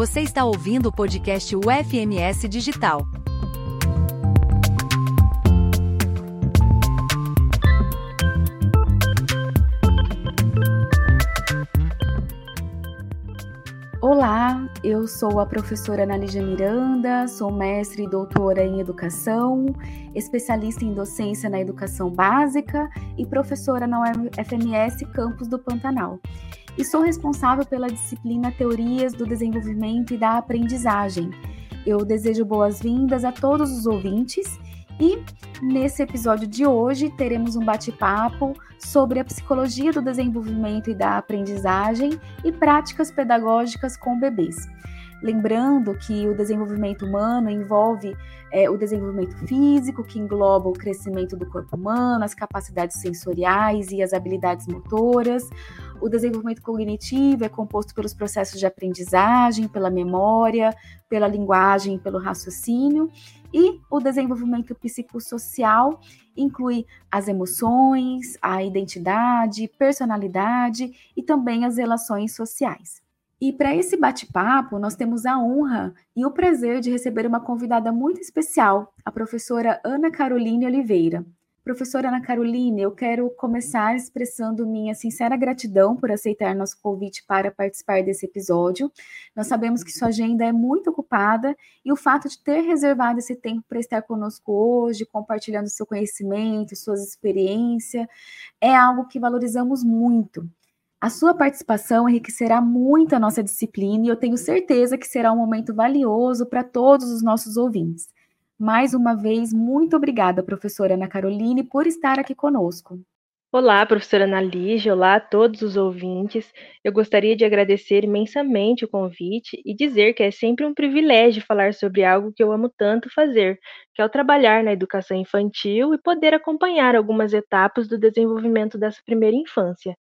Você está ouvindo o podcast UFMS Digital. Olá, eu sou a professora Ana Lígia Miranda, sou mestre e doutora em educação, especialista em docência na educação básica e professora na UFMS Campus do Pantanal. E sou responsável pela disciplina Teorias do Desenvolvimento e da Aprendizagem. Eu desejo boas-vindas a todos os ouvintes e nesse episódio de hoje teremos um bate-papo sobre a psicologia do desenvolvimento e da aprendizagem e práticas pedagógicas com bebês. Lembrando que o desenvolvimento humano envolve é, o desenvolvimento físico, que engloba o crescimento do corpo humano, as capacidades sensoriais e as habilidades motoras. O desenvolvimento cognitivo é composto pelos processos de aprendizagem, pela memória, pela linguagem, pelo raciocínio. E o desenvolvimento psicossocial inclui as emoções, a identidade, personalidade e também as relações sociais. E para esse bate-papo, nós temos a honra e o prazer de receber uma convidada muito especial, a professora Ana Caroline Oliveira. Professora Ana Caroline, eu quero começar expressando minha sincera gratidão por aceitar nosso convite para participar desse episódio. Nós sabemos que sua agenda é muito ocupada e o fato de ter reservado esse tempo para estar conosco hoje, compartilhando seu conhecimento, suas experiências, é algo que valorizamos muito. A sua participação enriquecerá muito a nossa disciplina e eu tenho certeza que será um momento valioso para todos os nossos ouvintes. Mais uma vez, muito obrigada, professora Ana Caroline, por estar aqui conosco. Olá, professora Ana Lígia, olá a todos os ouvintes. Eu gostaria de agradecer imensamente o convite e dizer que é sempre um privilégio falar sobre algo que eu amo tanto fazer, que é o trabalhar na educação infantil e poder acompanhar algumas etapas do desenvolvimento dessa primeira infância.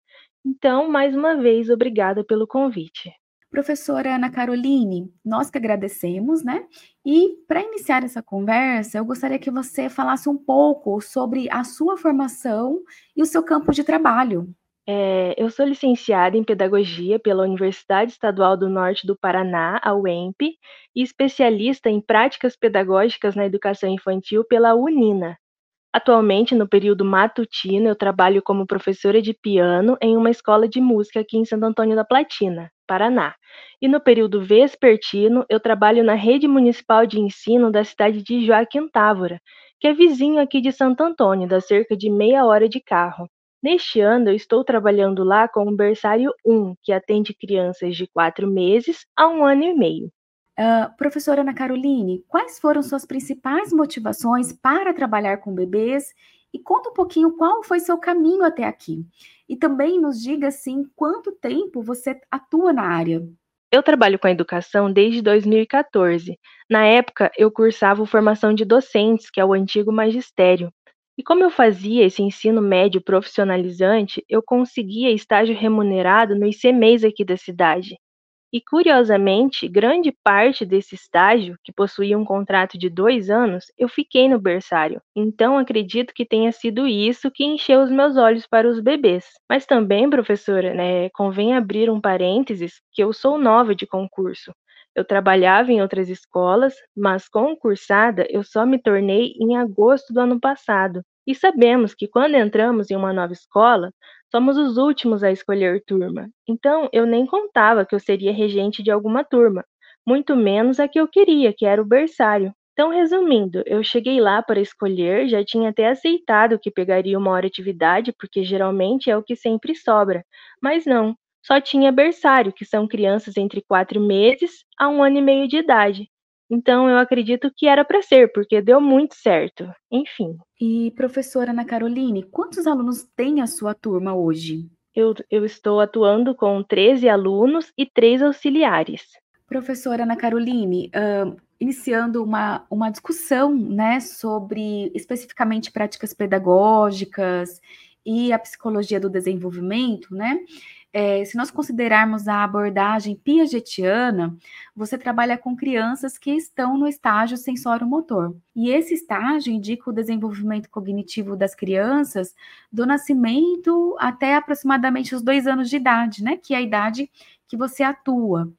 Então, mais uma vez, obrigada pelo convite. Professora Ana Caroline, nós que agradecemos, né? E para iniciar essa conversa, eu gostaria que você falasse um pouco sobre a sua formação e o seu campo de trabalho. É, eu sou licenciada em Pedagogia pela Universidade Estadual do Norte do Paraná, a UEMP, e especialista em Práticas Pedagógicas na Educação Infantil pela UNINA. Atualmente, no período matutino, eu trabalho como professora de piano em uma escola de música aqui em Santo Antônio da Platina, Paraná. E no período vespertino, eu trabalho na rede municipal de ensino da cidade de Joaquim Távora, que é vizinho aqui de Santo Antônio, dá cerca de meia hora de carro. Neste ano, eu estou trabalhando lá com o berçário 1, que atende crianças de 4 meses a um ano e meio. Uh, professora Ana Caroline, quais foram suas principais motivações para trabalhar com bebês? E conta um pouquinho qual foi seu caminho até aqui. E também nos diga, assim, quanto tempo você atua na área. Eu trabalho com a educação desde 2014. Na época, eu cursava formação de docentes, que é o antigo magistério. E como eu fazia esse ensino médio profissionalizante, eu conseguia estágio remunerado no ICMEIs aqui da cidade. E, curiosamente, grande parte desse estágio, que possuía um contrato de dois anos, eu fiquei no berçário. Então, acredito que tenha sido isso que encheu os meus olhos para os bebês. Mas também, professora, né, convém abrir um parênteses que eu sou nova de concurso. Eu trabalhava em outras escolas, mas concursada eu só me tornei em agosto do ano passado. E sabemos que quando entramos em uma nova escola, somos os últimos a escolher turma. Então, eu nem contava que eu seria regente de alguma turma, muito menos a que eu queria, que era o berçário. Então, resumindo, eu cheguei lá para escolher, já tinha até aceitado que pegaria uma hora de atividade, porque geralmente é o que sempre sobra. Mas não, só tinha berçário, que são crianças entre quatro meses a um ano e meio de idade. Então, eu acredito que era para ser, porque deu muito certo. Enfim. E, professora Ana Caroline, quantos alunos tem a sua turma hoje? Eu, eu estou atuando com 13 alunos e 3 auxiliares. Professora Ana Caroline, uh, iniciando uma, uma discussão né, sobre especificamente práticas pedagógicas e a psicologia do desenvolvimento, né? É, se nós considerarmos a abordagem piagetiana, você trabalha com crianças que estão no estágio sensório-motor. E esse estágio indica o desenvolvimento cognitivo das crianças do nascimento até aproximadamente os dois anos de idade, né? Que é a idade que você atua.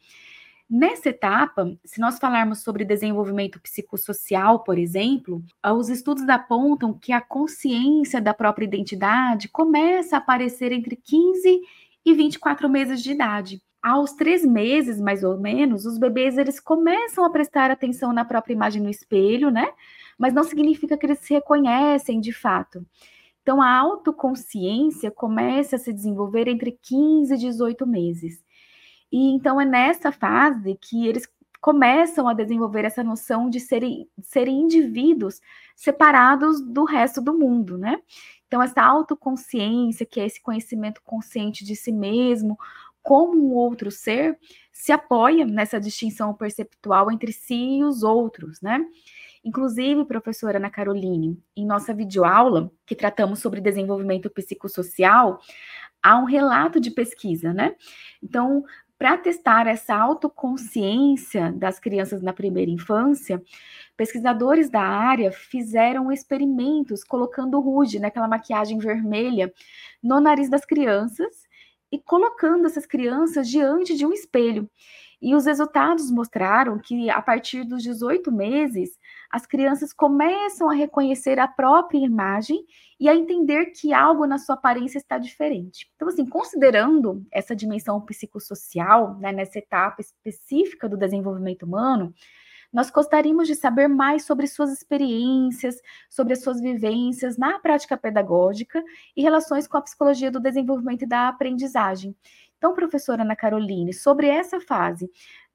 Nessa etapa, se nós falarmos sobre desenvolvimento psicossocial, por exemplo, os estudos apontam que a consciência da própria identidade começa a aparecer entre 15 e 24 meses de idade. Aos três meses, mais ou menos, os bebês eles começam a prestar atenção na própria imagem no espelho, né? Mas não significa que eles se reconhecem de fato. Então, a autoconsciência começa a se desenvolver entre 15 e 18 meses. E então é nessa fase que eles começam a desenvolver essa noção de serem, de serem indivíduos separados do resto do mundo, né? Então, essa autoconsciência, que é esse conhecimento consciente de si mesmo, como um outro ser, se apoia nessa distinção perceptual entre si e os outros, né? Inclusive, professora Ana Caroline, em nossa videoaula, que tratamos sobre desenvolvimento psicossocial, há um relato de pesquisa, né? Então, para testar essa autoconsciência das crianças na primeira infância, pesquisadores da área fizeram experimentos colocando ruge, naquela maquiagem vermelha, no nariz das crianças e colocando essas crianças diante de um espelho. E os resultados mostraram que, a partir dos 18 meses, as crianças começam a reconhecer a própria imagem e a entender que algo na sua aparência está diferente. Então, assim, considerando essa dimensão psicossocial, né, nessa etapa específica do desenvolvimento humano, nós gostaríamos de saber mais sobre suas experiências, sobre as suas vivências na prática pedagógica e relações com a psicologia do desenvolvimento e da aprendizagem. Então, professora Ana Caroline, sobre essa fase,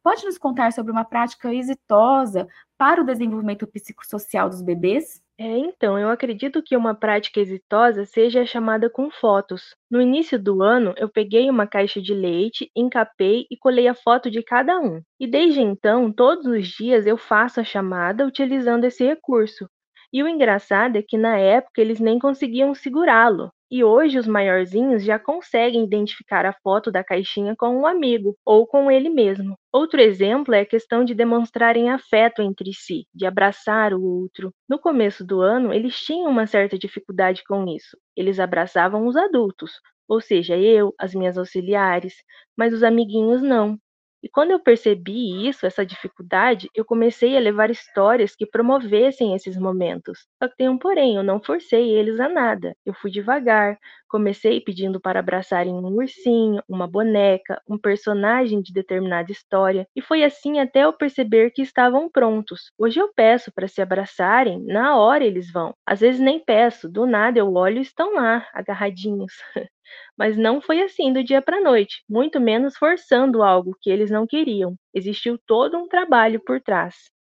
pode nos contar sobre uma prática exitosa para o desenvolvimento psicossocial dos bebês? É, então, eu acredito que uma prática exitosa seja a chamada com fotos. No início do ano, eu peguei uma caixa de leite, encapei e colei a foto de cada um. E desde então, todos os dias eu faço a chamada utilizando esse recurso. E o engraçado é que na época eles nem conseguiam segurá-lo. E hoje os maiorzinhos já conseguem identificar a foto da caixinha com um amigo ou com ele mesmo. Outro exemplo é a questão de demonstrarem afeto entre si, de abraçar o outro. No começo do ano, eles tinham uma certa dificuldade com isso. Eles abraçavam os adultos, ou seja, eu, as minhas auxiliares, mas os amiguinhos não. E quando eu percebi isso, essa dificuldade, eu comecei a levar histórias que promovessem esses momentos. Só que tem um porém, eu não forcei eles a nada. Eu fui devagar, comecei pedindo para abraçarem um ursinho, uma boneca, um personagem de determinada história, e foi assim até eu perceber que estavam prontos. Hoje eu peço para se abraçarem, na hora eles vão. Às vezes nem peço, do nada eu olho e estão lá, agarradinhos. Mas não foi assim do dia para a noite, muito menos forçando algo que eles não queriam. Existiu todo um trabalho por trás.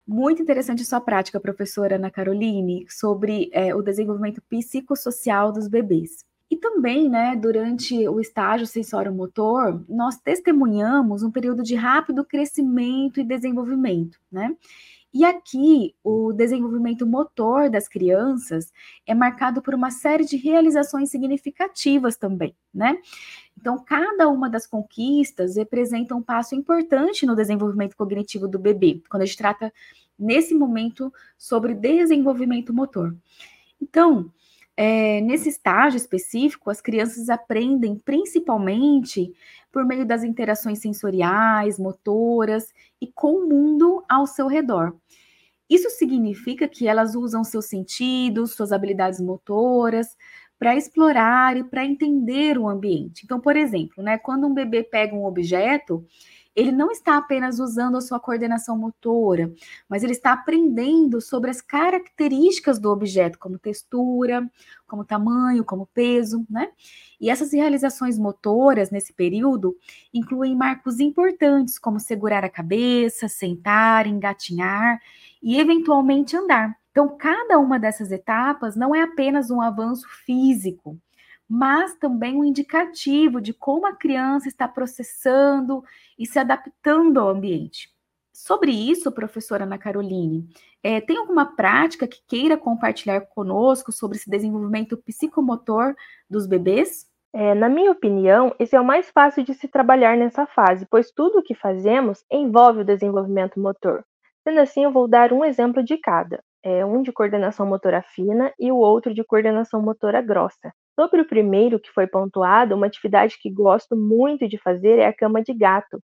Muito interessante sua prática, professora Ana Caroline, sobre é, o desenvolvimento psicossocial dos bebês. E também, né, durante o estágio sensório-motor, nós testemunhamos um período de rápido crescimento e desenvolvimento, né? E aqui, o desenvolvimento motor das crianças é marcado por uma série de realizações significativas também, né? Então, cada uma das conquistas representa um passo importante no desenvolvimento cognitivo do bebê, quando a gente trata nesse momento sobre desenvolvimento motor. Então, é, nesse estágio específico, as crianças aprendem principalmente por meio das interações sensoriais, motoras e com o mundo ao seu redor. Isso significa que elas usam seus sentidos, suas habilidades motoras para explorar e para entender o ambiente. Então, por exemplo, né, quando um bebê pega um objeto, ele não está apenas usando a sua coordenação motora, mas ele está aprendendo sobre as características do objeto, como textura, como tamanho, como peso, né? E essas realizações motoras nesse período incluem marcos importantes, como segurar a cabeça, sentar, engatinhar e eventualmente andar. Então, cada uma dessas etapas não é apenas um avanço físico, mas também um indicativo de como a criança está processando e se adaptando ao ambiente. Sobre isso, professora Ana Caroline, é, tem alguma prática que queira compartilhar conosco sobre esse desenvolvimento psicomotor dos bebês? É, na minha opinião, esse é o mais fácil de se trabalhar nessa fase, pois tudo o que fazemos envolve o desenvolvimento motor. Sendo assim, eu vou dar um exemplo de cada, é, um de coordenação motora fina e o outro de coordenação motora grossa. Sobre o primeiro que foi pontuado, uma atividade que gosto muito de fazer é a cama de gato.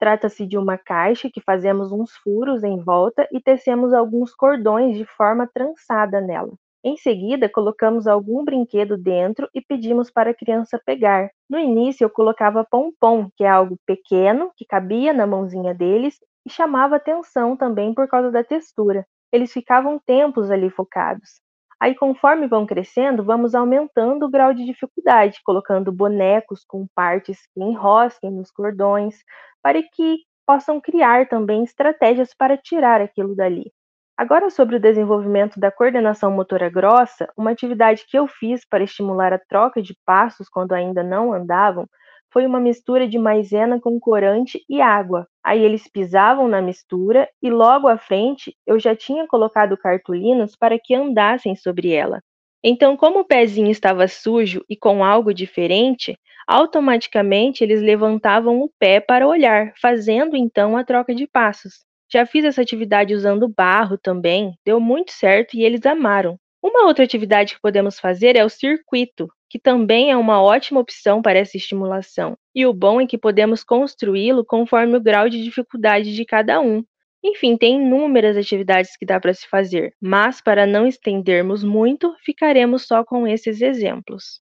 Trata-se de uma caixa que fazemos uns furos em volta e tecemos alguns cordões de forma trançada nela. Em seguida, colocamos algum brinquedo dentro e pedimos para a criança pegar. No início, eu colocava pompom, que é algo pequeno, que cabia na mãozinha deles e chamava atenção também por causa da textura. Eles ficavam tempos ali focados. Aí, conforme vão crescendo, vamos aumentando o grau de dificuldade, colocando bonecos com partes que enrosquem nos cordões, para que possam criar também estratégias para tirar aquilo dali. Agora, sobre o desenvolvimento da coordenação motora grossa, uma atividade que eu fiz para estimular a troca de passos quando ainda não andavam foi uma mistura de maisena com corante e água. Aí eles pisavam na mistura e logo à frente eu já tinha colocado cartolinas para que andassem sobre ela. Então, como o pezinho estava sujo e com algo diferente, automaticamente eles levantavam o pé para olhar, fazendo então a troca de passos. Já fiz essa atividade usando barro também, deu muito certo e eles amaram. Uma outra atividade que podemos fazer é o circuito, que também é uma ótima opção para essa estimulação. E o bom é que podemos construí-lo conforme o grau de dificuldade de cada um. Enfim, tem inúmeras atividades que dá para se fazer, mas para não estendermos muito, ficaremos só com esses exemplos.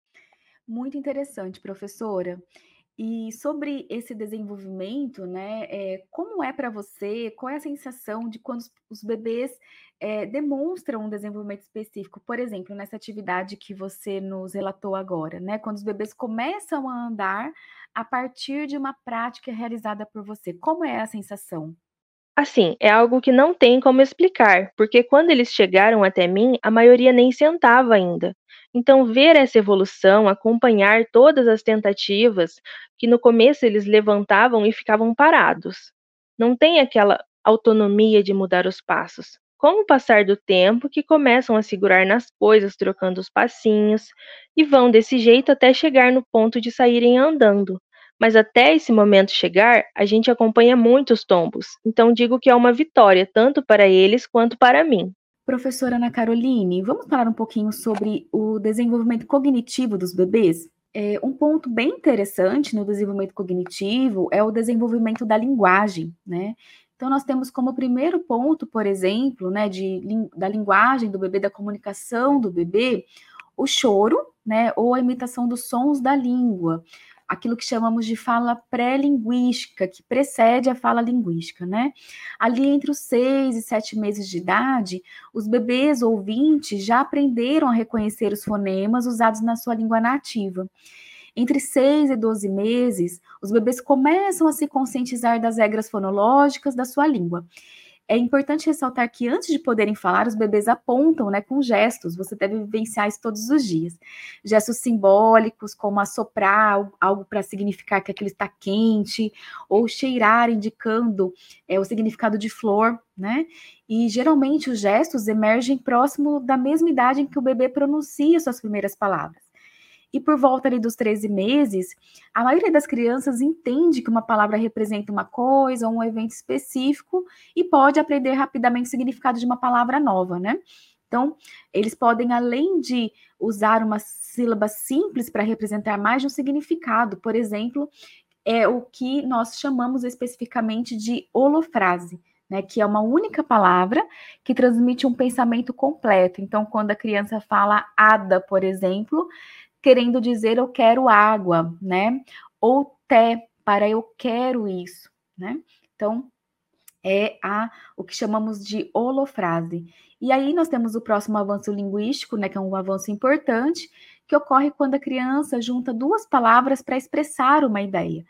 Muito interessante, professora. E sobre esse desenvolvimento, né, é, como é para você, qual é a sensação de quando os, bebês é, demonstram um desenvolvimento específico? Por exemplo, nessa atividade que você nos relatou agora, né, quando os bebês começam a andar a partir de uma prática realizada por você, como é a sensação? Assim, é algo que não tem como explicar, porque quando eles chegaram até mim, a maioria nem sentava ainda. Então, ver essa evolução, acompanhar todas as tentativas, que no começo eles levantavam e ficavam parados. Não tem aquela autonomia de mudar os passos. Com o passar do tempo, que começam a segurar nas coisas, trocando os passinhos, e vão desse jeito até chegar no ponto de saírem andando. Mas até esse momento chegar, a gente acompanha muitos tombos, então digo que é uma vitória tanto para eles quanto para mim. Professora Ana Caroline, vamos falar um pouquinho sobre o desenvolvimento cognitivo dos bebês? É, um ponto bem interessante no desenvolvimento cognitivo é o desenvolvimento da linguagem, né? Então, nós temos como primeiro ponto, por exemplo, né, de, da linguagem do bebê, da comunicação do bebê, o choro, né, ou a imitação dos sons da língua aquilo que chamamos de fala pré-linguística, que precede a fala linguística, né? Ali entre os seis e sete meses de idade, os bebês ouvintes já aprenderam a reconhecer os fonemas usados na sua língua nativa. Entre 6 e 12 meses, os bebês começam a se conscientizar das regras fonológicas da sua língua é importante ressaltar que antes de poderem falar, os bebês apontam, né, com gestos. Você deve vivenciar isso todos os dias. Gestos simbólicos, como assoprar algo para significar que aquilo está quente, ou cheirar, indicando é, o significado de flor, né? E geralmente os gestos emergem próximo da mesma idade em que o bebê pronuncia suas primeiras palavras. E por volta ali dos 13 meses, a maioria das crianças entende que uma palavra representa uma coisa ou um evento específico e pode aprender rapidamente o significado de uma palavra nova, né? Então, eles podem, além de usar uma sílaba simples para representar mais de um significado, por exemplo, é o que nós chamamos especificamente de holofrase. Né, que é uma única palavra que transmite um pensamento completo. Então, quando a criança fala ada, por exemplo, querendo dizer eu quero água, né? Ou té para eu quero isso, né? Então, é a o que chamamos de holofrase. E aí nós temos o próximo avanço linguístico, né, que é um avanço importante, que ocorre quando a criança junta duas palavras para expressar uma ideia.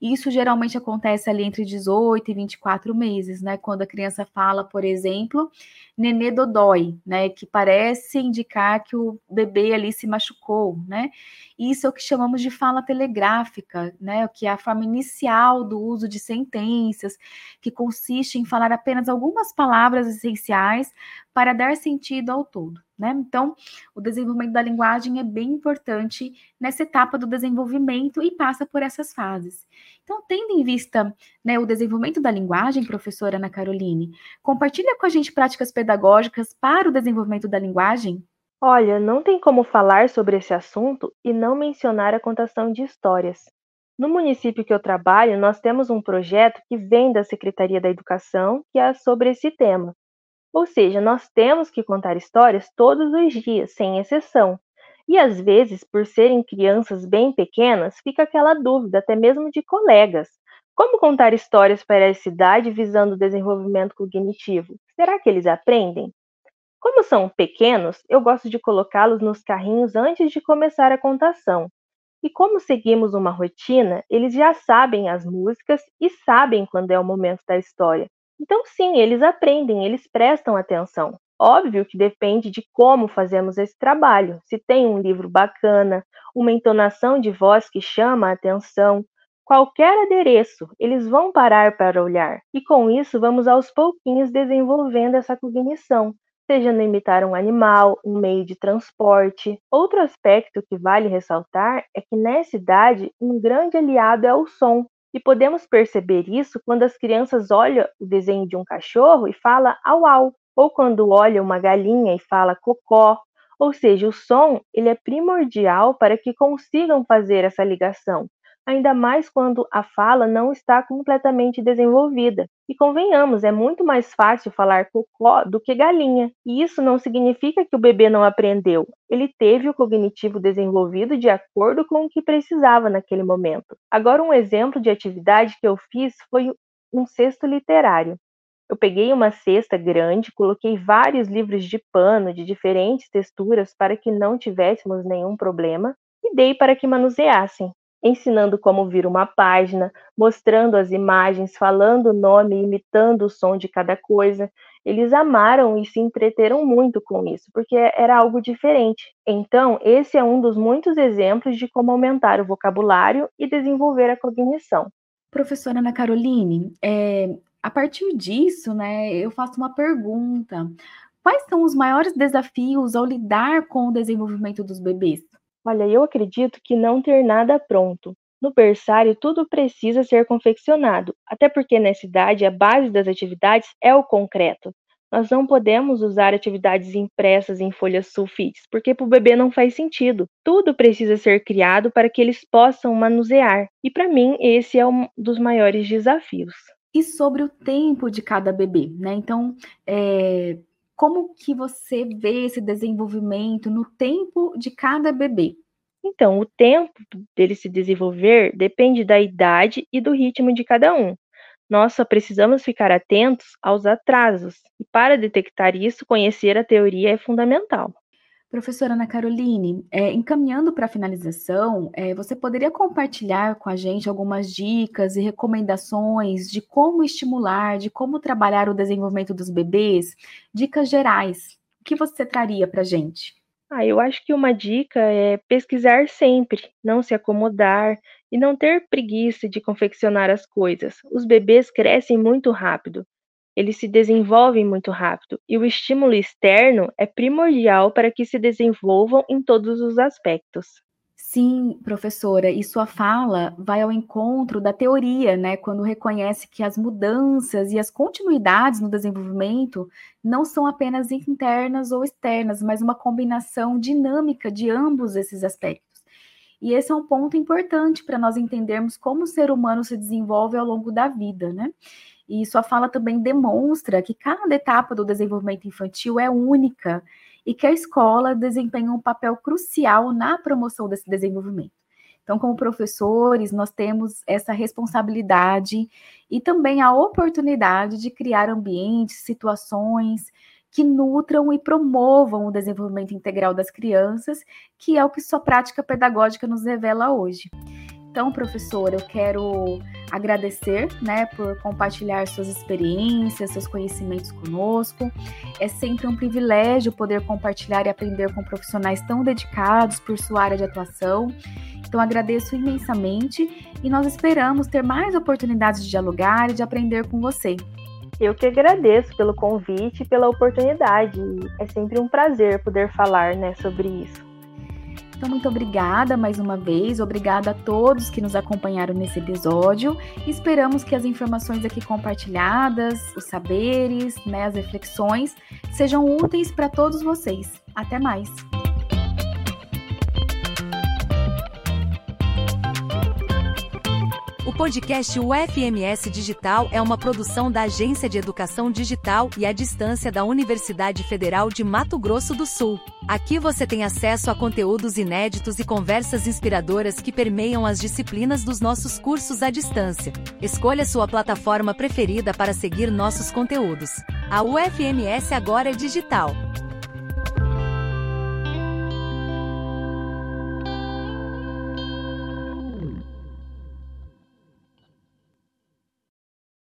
Isso geralmente acontece ali entre 18 e 24 meses, né? Quando a criança fala, por exemplo, nenê dodói, né? Que parece indicar que o bebê ali se machucou, né? Isso é o que chamamos de fala telegráfica, né? Que é a forma inicial do uso de sentenças, que consiste em falar apenas algumas palavras essenciais para dar sentido ao todo. Né? Então, o desenvolvimento da linguagem é bem importante nessa etapa do desenvolvimento e passa por essas fases. Então, tendo em vista né, o desenvolvimento da linguagem, professora Ana Caroline, compartilha com a gente práticas pedagógicas para o desenvolvimento da linguagem? Olha, não tem como falar sobre esse assunto e não mencionar a contação de histórias. No município que eu trabalho, nós temos um projeto que vem da Secretaria da Educação, que é sobre esse tema. Ou seja, nós temos que contar histórias todos os dias, sem exceção. E às vezes, por serem crianças bem pequenas, fica aquela dúvida, até mesmo de colegas. Como contar histórias para essa idade visando o desenvolvimento cognitivo? Será que eles aprendem? Como são pequenos, eu gosto de colocá-los nos carrinhos antes de começar a contação. E como seguimos uma rotina, eles já sabem as músicas e sabem quando é o momento da história. Então, sim, eles aprendem, eles prestam atenção. Óbvio que depende de como fazemos esse trabalho. Se tem um livro bacana, uma entonação de voz que chama a atenção, qualquer adereço, eles vão parar para olhar. E com isso, vamos aos pouquinhos desenvolvendo essa cognição, seja no imitar um animal, um meio de transporte. Outro aspecto que vale ressaltar é que nessa idade um grande aliado é o som, e podemos perceber isso quando as crianças olham o desenho de um cachorro e fala au au, ou quando olha uma galinha e fala cocó. Ou seja, o som ele é primordial para que consigam fazer essa ligação ainda mais quando a fala não está completamente desenvolvida. E convenhamos, é muito mais fácil falar cocó do que galinha. E isso não significa que o bebê não aprendeu. Ele teve o cognitivo desenvolvido de acordo com o que precisava naquele momento. Agora, um exemplo de atividade que eu fiz foi um cesto literário. Eu peguei uma cesta grande, coloquei vários livros de pano de diferentes texturas para que não tivéssemos nenhum problema e dei para que manuseassem ensinando como vir uma página, mostrando as imagens, falando o nome, imitando o som de cada coisa. Eles amaram e se entreteram muito com isso, porque era algo diferente. Então, esse é um dos muitos exemplos de como aumentar o vocabulário e desenvolver a cognição. Professora Ana Caroline, é, a partir disso, né, eu faço uma pergunta. Quais são os maiores desafios ao lidar com o desenvolvimento dos bebês? Olha, eu acredito que não ter nada pronto. No berçário, tudo precisa ser confeccionado, até porque nessa idade a base das atividades é o concreto. Nós não podemos usar atividades impressas em folhas sulfites, porque para o bebê não faz sentido. Tudo precisa ser criado para que eles possam manusear. E para mim, esse é um dos maiores desafios. E sobre o tempo de cada bebê, né? Então, é, como que você vê esse desenvolvimento no tempo de cada bebê? Então, o tempo dele se desenvolver depende da idade e do ritmo de cada um. Nós só precisamos ficar atentos aos atrasos, e para detectar isso, conhecer a teoria é fundamental. Professora Ana Caroline, é, encaminhando para a finalização, é, você poderia compartilhar com a gente algumas dicas e recomendações de como estimular, de como trabalhar o desenvolvimento dos bebês? Dicas gerais. O que você traria para a gente? Ah, eu acho que uma dica é pesquisar sempre, não se acomodar e não ter preguiça de confeccionar as coisas. Os bebês crescem muito rápido eles se desenvolvem muito rápido e o estímulo externo é primordial para que se desenvolvam em todos os aspectos. Sim, professora, e sua fala vai ao encontro da teoria, né? Quando reconhece que as mudanças e as continuidades no desenvolvimento não são apenas internas ou externas, mas uma combinação dinâmica de ambos esses aspectos. E esse é um ponto importante para nós entendermos como o ser humano se desenvolve ao longo da vida, né? E sua fala também demonstra que cada etapa do desenvolvimento infantil é única e que a escola desempenha um papel crucial na promoção desse desenvolvimento. Então, como professores, nós temos essa responsabilidade e também a oportunidade de criar ambientes, situações que nutram e promovam o desenvolvimento integral das crianças, que é o que sua prática pedagógica nos revela hoje. Então, professor, eu quero agradecer, né, por compartilhar suas experiências, seus conhecimentos conosco. É sempre um privilégio poder compartilhar e aprender com profissionais tão dedicados por sua área de atuação. Então, agradeço imensamente e nós esperamos ter mais oportunidades de dialogar e de aprender com você. Eu que agradeço pelo convite e pela oportunidade. É sempre um prazer poder falar né, sobre isso. Então, muito obrigada mais uma vez, obrigada a todos que nos acompanharam nesse episódio. Esperamos que as informações aqui compartilhadas, os saberes, né, as reflexões, sejam úteis para todos vocês. Até mais! O podcast UFMS Digital é uma produção da Agência de Educação Digital e à Distância da Universidade Federal de Mato Grosso do Sul. Aqui você tem acesso a conteúdos inéditos e conversas inspiradoras que permeiam as disciplinas dos nossos cursos à distância. Escolha sua plataforma preferida para seguir nossos conteúdos. A UFMS agora é digital.